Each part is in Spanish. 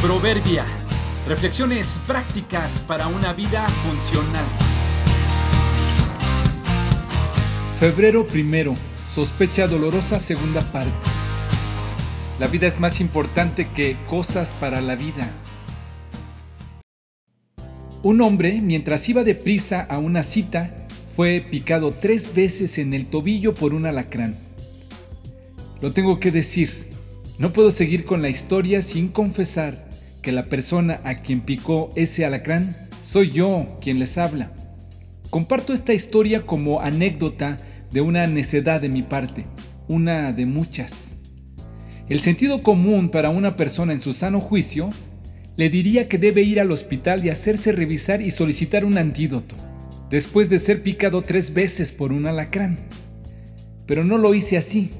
Proverbia. Reflexiones prácticas para una vida funcional. Febrero primero. Sospecha dolorosa segunda parte. La vida es más importante que cosas para la vida. Un hombre, mientras iba deprisa a una cita, fue picado tres veces en el tobillo por un alacrán. Lo tengo que decir, no puedo seguir con la historia sin confesar que la persona a quien picó ese alacrán soy yo quien les habla. Comparto esta historia como anécdota de una necedad de mi parte, una de muchas. El sentido común para una persona en su sano juicio le diría que debe ir al hospital y hacerse revisar y solicitar un antídoto, después de ser picado tres veces por un alacrán. Pero no lo hice así.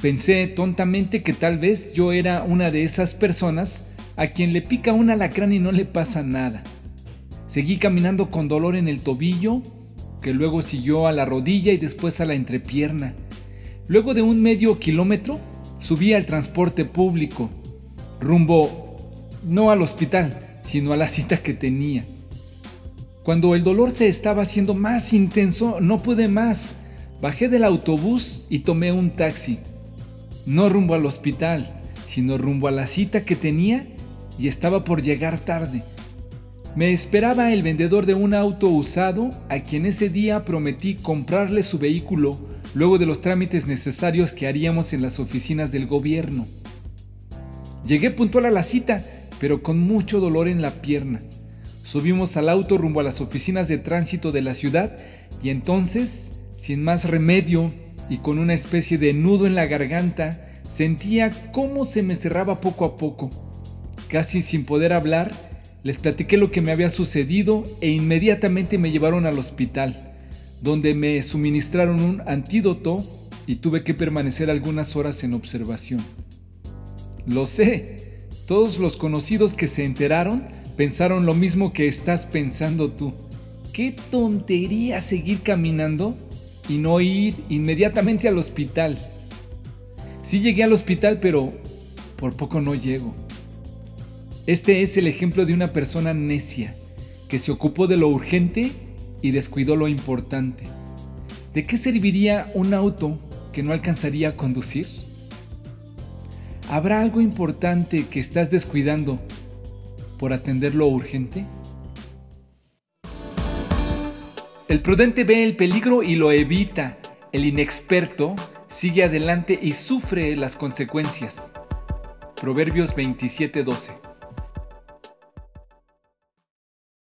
Pensé tontamente que tal vez yo era una de esas personas a quien le pica un alacrán y no le pasa nada. Seguí caminando con dolor en el tobillo, que luego siguió a la rodilla y después a la entrepierna. Luego de un medio kilómetro, subí al transporte público, rumbo no al hospital, sino a la cita que tenía. Cuando el dolor se estaba haciendo más intenso, no pude más. Bajé del autobús y tomé un taxi. No rumbo al hospital, sino rumbo a la cita que tenía y estaba por llegar tarde. Me esperaba el vendedor de un auto usado a quien ese día prometí comprarle su vehículo luego de los trámites necesarios que haríamos en las oficinas del gobierno. Llegué puntual a la cita, pero con mucho dolor en la pierna. Subimos al auto rumbo a las oficinas de tránsito de la ciudad y entonces, sin más remedio y con una especie de nudo en la garganta, sentía cómo se me cerraba poco a poco. Casi sin poder hablar, les platiqué lo que me había sucedido e inmediatamente me llevaron al hospital, donde me suministraron un antídoto y tuve que permanecer algunas horas en observación. Lo sé, todos los conocidos que se enteraron pensaron lo mismo que estás pensando tú. ¿Qué tontería seguir caminando y no ir inmediatamente al hospital? Sí llegué al hospital, pero por poco no llego. Este es el ejemplo de una persona necia que se ocupó de lo urgente y descuidó lo importante. ¿De qué serviría un auto que no alcanzaría a conducir? ¿Habrá algo importante que estás descuidando por atender lo urgente? El prudente ve el peligro y lo evita. El inexperto sigue adelante y sufre las consecuencias. Proverbios 27:12